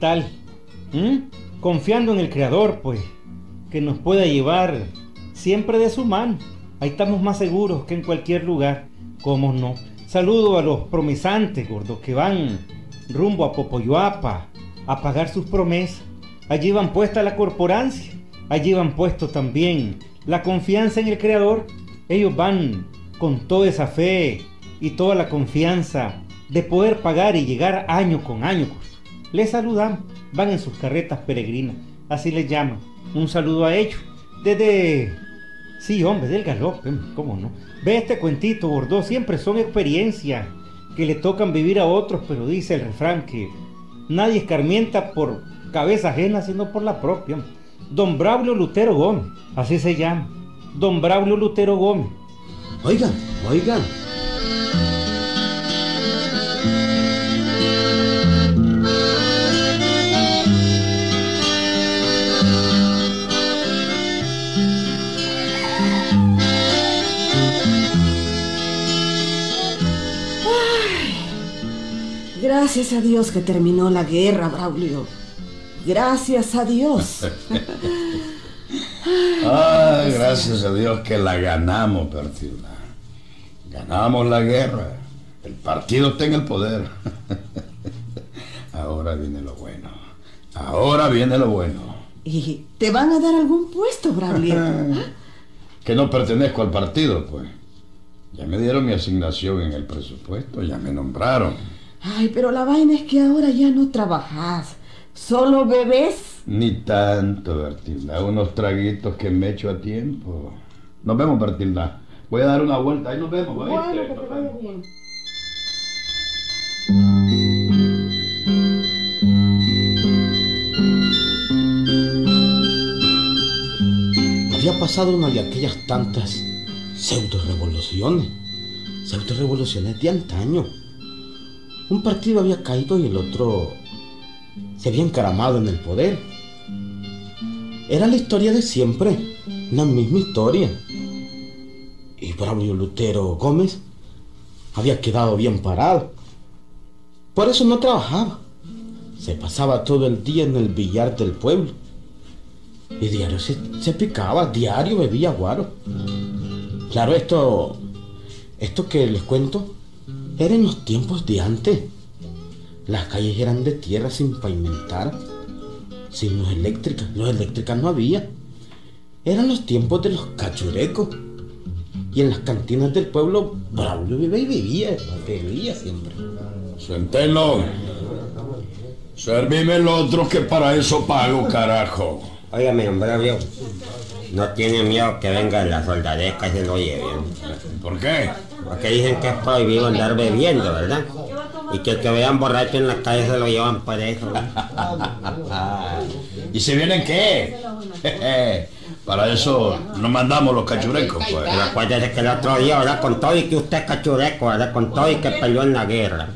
Bueno, amigo, ¿qué tal? Confiando en el Creador, pues, que nos pueda llevar siempre de su mano. Ahí estamos más seguros que en cualquier lugar. ¿Cómo no? Saludo a los promesantes, gordos, que van rumbo a Popoyoapa a pagar sus promesas. Allí van puesta la corporancia. Allí van puesto también la confianza en el Creador. Ellos van con toda esa fe y toda la confianza de poder pagar y llegar año con año. Les saludan, van en sus carretas peregrinas, así les llaman. Un saludo a ellos. Desde... Sí, hombre, del galope, ¿cómo no? Ve este cuentito, Bordeaux, siempre son experiencias que le tocan vivir a otros, pero dice el refrán que nadie escarmienta por cabeza ajena, sino por la propia. Don Braulio Lutero Gómez, así se llama. Don Braulio Lutero Gómez. Oigan, oigan. Gracias a Dios que terminó la guerra, Braulio. Gracias a Dios. ah, gracias a Dios que la ganamos, Bertilda. Ganamos la guerra. El partido está en el poder. Ahora viene lo bueno. Ahora viene lo bueno. ¿Y te van a dar algún puesto, Braulio? que no pertenezco al partido, pues. Ya me dieron mi asignación en el presupuesto, ya me nombraron. Ay, pero la vaina es que ahora ya no trabajas. Solo bebés. Ni tanto, Bertilda. Unos traguitos que me echo a tiempo. Nos vemos, Bertilda. Voy a dar una vuelta. Ahí nos vemos. Bueno, que te vaya bien. Había pasado una de aquellas tantas pseudo-revoluciones. Pseudo-revoluciones de antaño un partido había caído y el otro se había encaramado en el poder. Era la historia de siempre, la misma historia. Y Braulio Lutero Gómez había quedado bien parado. Por eso no trabajaba. Se pasaba todo el día en el billar del pueblo. Y diario se, picaba, diario bebía guaro. Claro, esto, esto que les cuento, eran los tiempos de antes. Las calles eran de tierra sin pavimentar, sin luz eléctrica. Luz eléctricas no había. Eran los tiempos de los cachurecos. Y en las cantinas del pueblo, Braulio vivía y vivía, bebía siempre. Centeno, servime el otro que para eso pago, carajo. Óigame, don Braulio, no tiene miedo que venga la soldadesca y se lo lleven. ¿Por qué? Porque dicen que es prohibido andar bebiendo, ¿verdad? Y que el que vean borracho en la calle se lo llevan por eso. ¿Y si vienen qué? Para eso nos mandamos los cachurecos, pues. Pero acuérdese que el otro día, ¿verdad? Con todo y que usted es cachureco, ¿verdad? Con todo y que peleó en la guerra.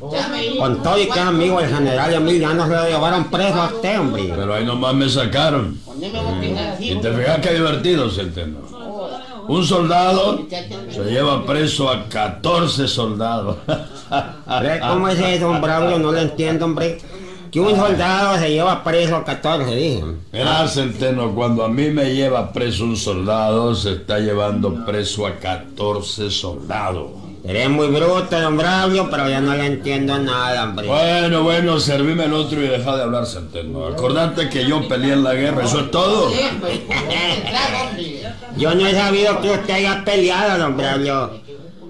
Con todo y que es amigo del general Emiliano, se lo llevaron preso a usted, hombre. Pero ahí nomás me sacaron. Y te fijas qué divertido, Centeno. Un soldado se lleva preso a 14 soldados. ¿Cómo es eso, don Braulio? No lo entiendo, hombre. Que un soldado se lleva preso a 14, dije. Mira, Centeno, cuando a mí me lleva preso un soldado, se está llevando preso a 14 soldados. Eres muy bruto, don Braulio, pero ya no le entiendo nada, hombre. Bueno, bueno, servime el otro y deja de hablar, Centeno. Acordate que yo peleé en la guerra, eso es todo. Yo no he sabido que usted haya peleado, don Braulio.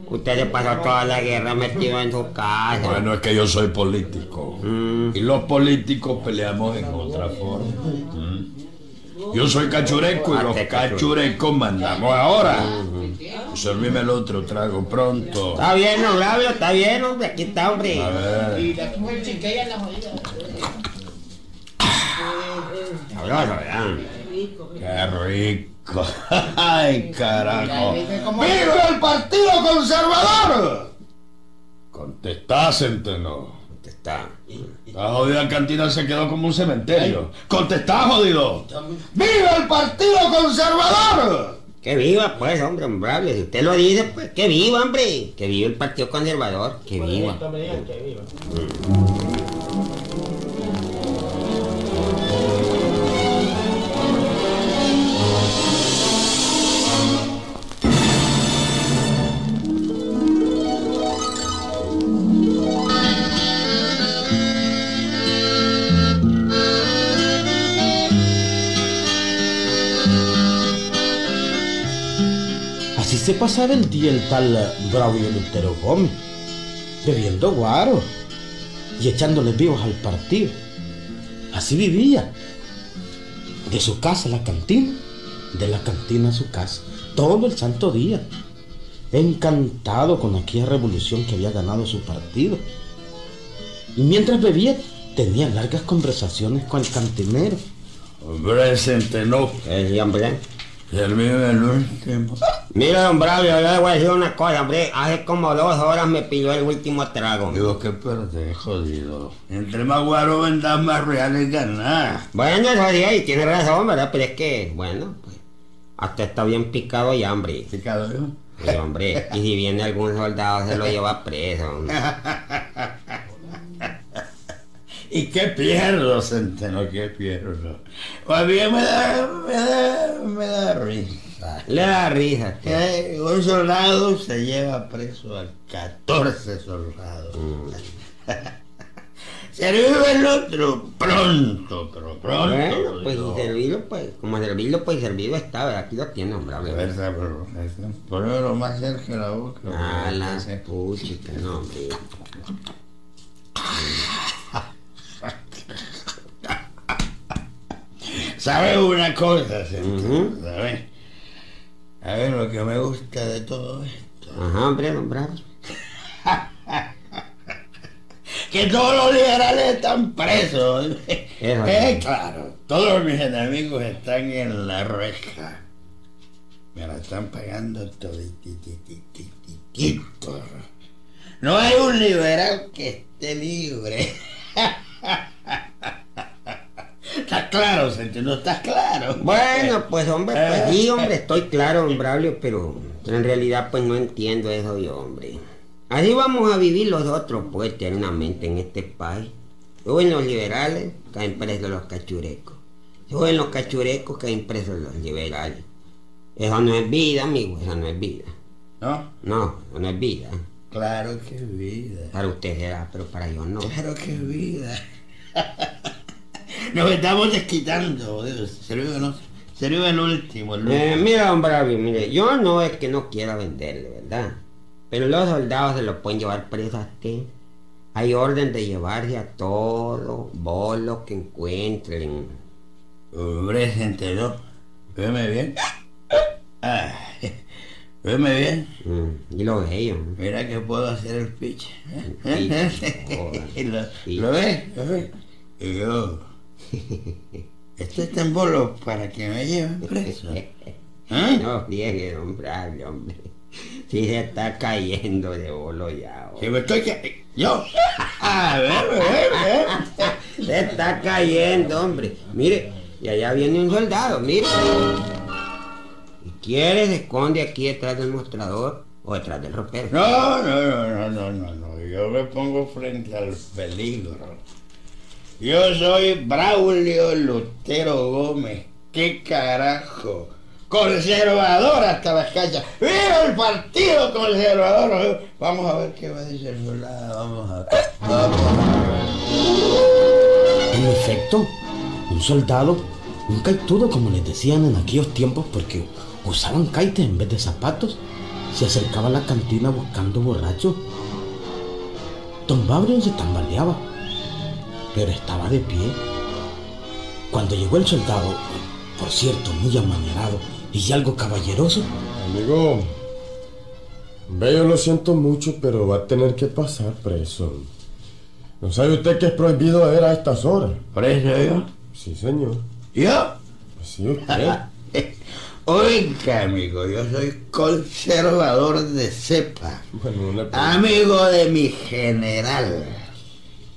Usted se pasó toda la guerra metido en su casa. Bueno, es que yo soy político. Y los políticos peleamos en otra forma. Mm. Yo soy cachureco y los cachurecos mandamos ahora. Servime el otro trago pronto. Está bien, don Braulio, está bien, hombre. Aquí está, hombre. A ver. Y de aquí fue el chinqueya en la jodida. Sabroso, ¿verdad? Qué rico. Ay, carajo. ¿Cómo ¡Viva el Partido Conservador! Contestá, Centeno. Está. La jodida cantina se quedó como un cementerio. ¡Contestá, jodido! ¡Viva el Partido Conservador! Que viva, pues, hombre, Braulio. Si usted lo dice, pues, que viva, hombre. Que viva el Partido Conservador. Que viva. que viva? Se pasaba el día el tal Braulio Lutero Gómez, bebiendo guaro y echándole vivos al partido. Así vivía. De su casa a la cantina, de la cantina a su casa, todo el santo día. Encantado con aquella revolución que había ganado su partido. Y mientras bebía, tenía largas conversaciones con el cantinero. Hombre, hombre. Servirme el último. Mira, don Bravio, yo le voy a decir una cosa, hombre. Hace como dos horas me pidió el último trago. Digo, qué perdés, jodido. Entre más guaro vendas, más reales ganar. Bueno, eso sí, ahí tiene razón, ¿verdad? Pero es que, bueno, pues, hasta está bien picado ya, hombre. ¿Picado yo? Sí, hombre. Y si viene algún soldado se lo lleva preso. hombre. ¿Y qué pierdo, Centeno? ¿Qué pierdo? Más bien me da, me da, me da risa. Le da risa. tío. Que un soldado se lleva preso a 14 soldados. Vive el otro pronto, pero pronto. Bueno, pues y servido, pues, como servido, pues servido está, ¿verdad? Aquí lo tiene, hombre. A hable. ver, pero, este, Ponelo más cerca de la boca. Ah, la puchica, no, hombre. ¿Sabes una cosa. ¿Sabes? A ver, lo que me gusta de todo esto. Ajá, hombre, don Bravo. que todos los liberales están presos. Eso Eh, claro, todos mis enemigos están en la reja. Me la están pagando toditititititito. No hay un liberal que esté libre. ¿Estás claro, Centeno? ¿No estás claro? Bueno, pues hombre, pues Eh. sí, hombre, estoy claro, don Braulio, pero en realidad pues no entiendo eso yo, hombre. Así vamos a vivir los otros, pues, eternamente en este país. Suben los liberales, caen presos los cachurecos. Suben los cachurecos, caen presos los liberales. Eso no es vida, amigo, eso no es vida. ¿No? No, eso no es vida. Claro que es vida. Para usted será, pero para yo no. Claro que es vida. Nos estamos desquitando. Sirve, no, sirve el último. El Eh, último. mira, don mire, yo no es que no quiera venderle, ¿verdad? Pero los soldados se lo pueden llevar preso a usted. Hay orden de llevarse a todo bolo que encuentren. Hombre, se enteró. Veme bien. Ah, veme bien. Mm, y lo bello. Mira que puedo hacer el pitch. Pitch, joder. ¿Lo, Pitch. ¿Lo ves? ¿Lo ves? Y yo. Esto está en bolo para que me lleven preso. ¿Ah? No, don Braulio, hombre. Si se está cayendo de bolo ya. Hombre. me estoy que... Yo. A ver, a ver, a ver. Se está cayendo, hombre. Mire, y allá viene un soldado, mire. Si quiere, se esconde aquí detrás del mostrador o detrás del ropero. No, no, no, no, no, no, no. Yo me pongo frente al peligro. Yo soy Braulio Lutero Gómez. ¿Qué carajo? Conservador hasta las cachas. ¡Viva el partido conservador! Vamos a ver qué va a decir el soldado. Vamos a ver. Vamos a ver. En efecto, un soldado, un caitudo como les decían en aquellos tiempos porque usaban caites en vez de zapatos, se acercaba a la cantina buscando borrachos. Don Babrio se tambaleaba, pero estaba de pie. Cuando llegó el soldado, por cierto, muy amanerado y algo caballeroso, Amigo, ve, yo lo siento mucho, pero va a tener que pasar preso. ¿No sabe usted que es prohibido beber a estas horas? ¿Por eso yo? Sí, señor. ¿Yo? Pues sí, usted. Oiga, amigo, yo soy conservador de cepa. Bueno, una Amigo de mi general.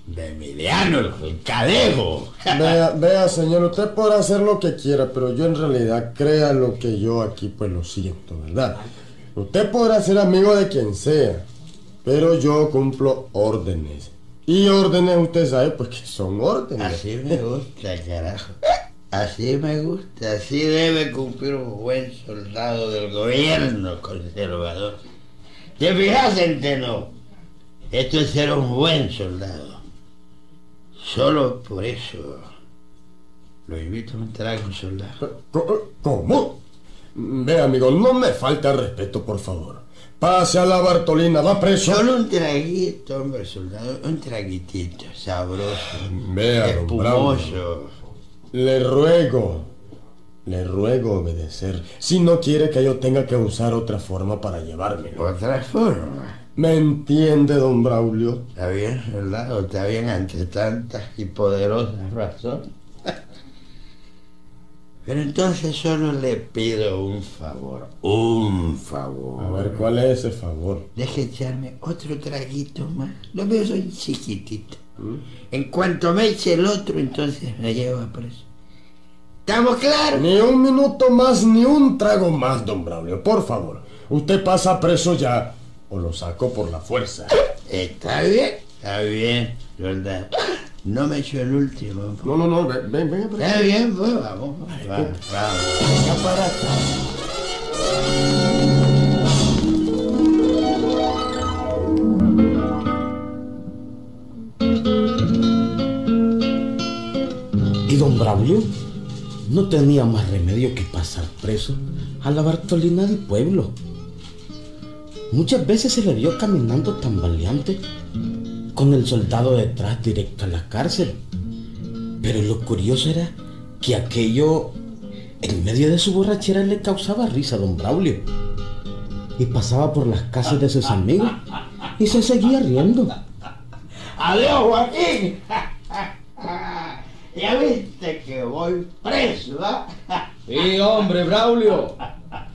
De Emiliano, el cadejo. Vea, vea, señor, usted podrá hacer lo que quiera, pero yo en realidad crea lo que yo aquí pues lo siento, ¿verdad? Usted podrá ser amigo de quien sea, pero yo cumplo órdenes. Y órdenes, usted sabe, pues que son órdenes. Así me gusta, carajo. Así me gusta, así debe cumplir un buen soldado del gobierno conservador. ¿Te fijas, Centeno? Esto es ser un buen soldado. Solo por eso lo invito a un trago, soldado. ¿Cómo? Ve, amigo, no me falta respeto, por favor. Pase a la Bartolina, va preso. Solo un traguito, hombre, soldado. Un traguitito, sabroso. Vea, espumoso. Le ruego, le ruego obedecer. Si no quiere que yo tenga que usar otra forma para llevármelo. Otra forma. ¿Me entiende, don Braulio? Está bien, soldado, está bien ante tantas y poderosas razones. Pero entonces solo le pido un favor, un favor. A ver, ¿cuál es ese favor? Deje echarme otro traguito más. Lo veo soy chiquitito. En cuanto me eche el otro, entonces me llevo a preso. ¿Estamos claros? Ni un minuto más, ni un trago más, don Braulio, por favor. Usted pasa preso ya, o lo saco por la fuerza. Está bien, está bien, soldado. No me echo el último. No, no, no, ven, ven, ven. Está bien, pues vamos. Vamos, vamos. Para acá. Y don Braulio no tenía más remedio que pasar preso a la Bartolina del pueblo. Muchas veces se le vio caminando tambaleante con el soldado detrás directo a la cárcel. Pero lo curioso era que aquello en medio de su borrachera le causaba risa a don Braulio. Y pasaba por las casas de sus amigos y se seguía riendo. Adiós, Joaquín. Ya viste que voy preso, ¿ah? Sí, hombre, Braulio.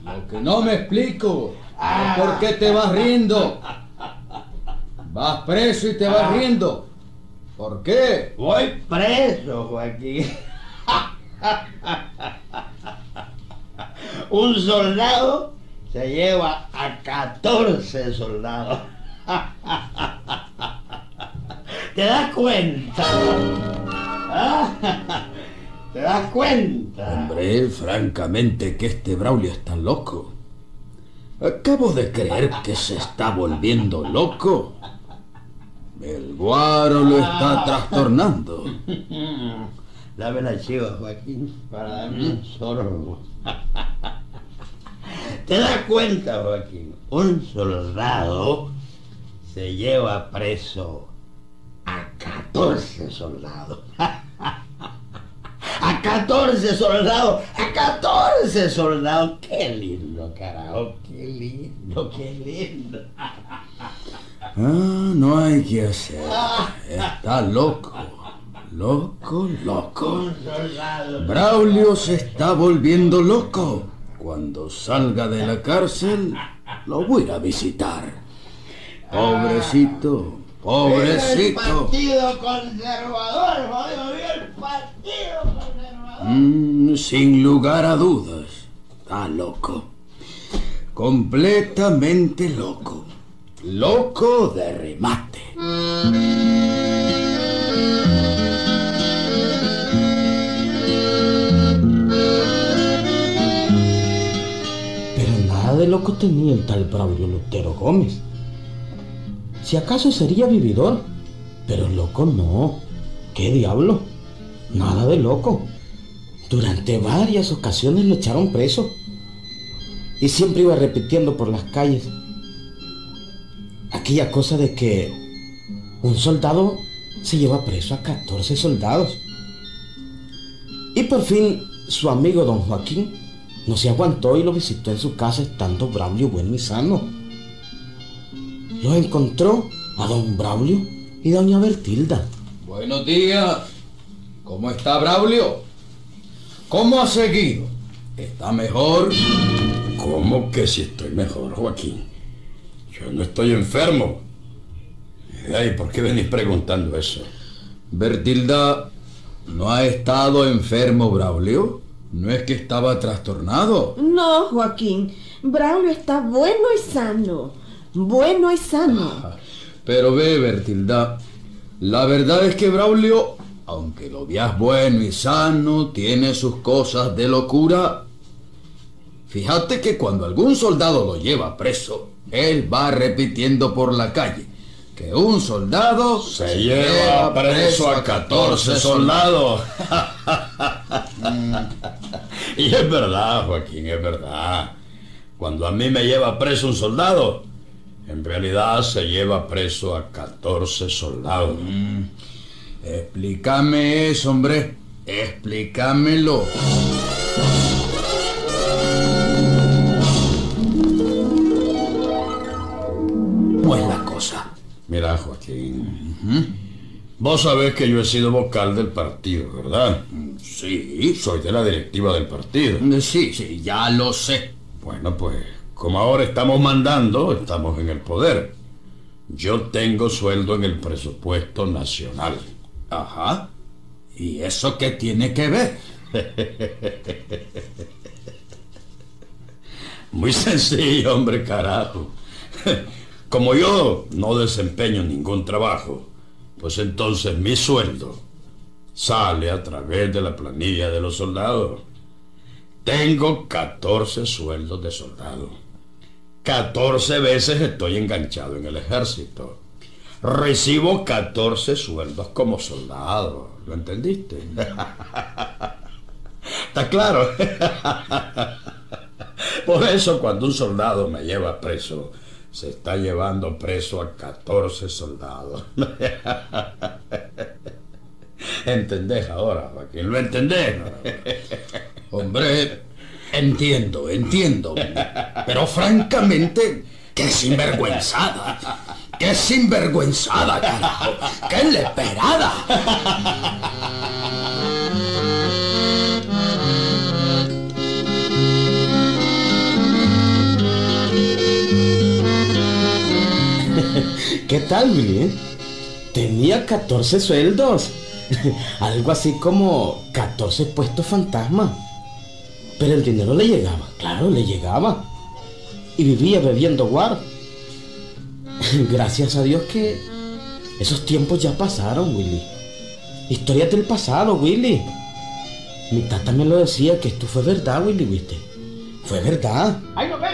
Lo que no me explico es por qué te vas riendo. Vas preso y te vas riendo. ¿Por qué? Voy preso, Joaquín. Un soldado se lleva a 14 soldados. ¿Te das cuenta? ¿Ah? ¿Te das cuenta? Hombre, francamente que este Braulio está loco. Acabo de creer que se está volviendo loco. El guaro lo está trastornando. Dame la chiva, Joaquín, para darme un sorbo. ¿Te das cuenta, Joaquín? Un soldado se lleva preso a 14 soldados. A 14 soldados, a 14 soldados. Qué lindo, carajo, qué lindo, qué lindo. Ah, no hay que hacer. Está loco. Loco, loco. Braulio se está volviendo loco. Cuando salga de la cárcel, lo voy a ir a visitar. Pobrecito, El pobrecito. partido conservador, jodido bien, el partido conservador. Mm, sin lugar a dudas, está loco. Completamente loco. Loco de remate. Pero nada de loco tenía el tal Braulio Lutero Gómez. Si acaso sería vividor, pero loco no. ¿Qué diablo? Nada de loco. Durante varias ocasiones lo echaron preso. Y siempre iba repitiendo por las calles aquella cosa de que un soldado se lleva preso a 14 soldados. Y por fin su amigo don Joaquín no se aguantó y lo visitó en su casa estando Braulio bueno y sano. Lo encontró a don Braulio y doña Bertilda. Buenos días. ¿Cómo está Braulio? ¿Cómo ha seguido? ¿Está mejor? ¿Cómo que si estoy mejor, Joaquín? Yo no estoy enfermo. Ay, ¿por qué venís preguntando eso? Bertilda, ¿no ha estado enfermo Braulio? ¿No es que estaba trastornado? No, Joaquín. Braulio está bueno y sano. Bueno y sano. Pero ve, Bertilda, la verdad es que Braulio, aunque lo veas bueno y sano, tiene sus cosas de locura. Fíjate que cuando algún soldado lo lleva preso, él va repitiendo por la calle que un soldado Se lleva preso a 14 soldados. y es verdad, Joaquín, es verdad. Cuando a mí me lleva preso un soldado, en realidad se lleva preso a 14 soldados. Mm. Explícame eso, hombre. Explícamelo. ¿Cómo es la cosa? Mira, Joaquín. Vos sabés que yo he sido vocal del partido, ¿verdad? Sí. Soy de la directiva del partido. Sí, sí, ya lo sé. Bueno, pues, como ahora estamos mandando, estamos en el poder. Yo tengo sueldo en el presupuesto nacional. Ajá. ¿Y eso qué tiene que ver? Muy sencillo, hombre, carajo. Como yo no desempeño ningún trabajo, pues entonces mi sueldo sale a través de la planilla de los soldados. Tengo 14 sueldos de soldado. 14 veces estoy enganchado en el ejército. Recibo 14 sueldos como soldado. ¿Lo entendiste? ¿Está claro? Por eso cuando un soldado me lleva preso, se está llevando preso a 14 soldados. ¿Entendés ahora, Joaquín? ¿Lo entendés? Hombre, entiendo, entiendo. Pero francamente, qué sinvergüenzada. Qué sinvergüenzada, carajo. Qué leperada. ¿Qué tal, Willy? eh? Tenía 14 sueldos. Algo así como 14 puestos fantasma. Pero el dinero le llegaba, claro, le llegaba. Y vivía bebiendo guar. Gracias a Dios que esos tiempos ya pasaron, Willy. Historias del pasado, Willy. Mi tata me lo decía que esto fue verdad, Willy, ¿viste? Fue verdad. ¡Ahí nos vemos!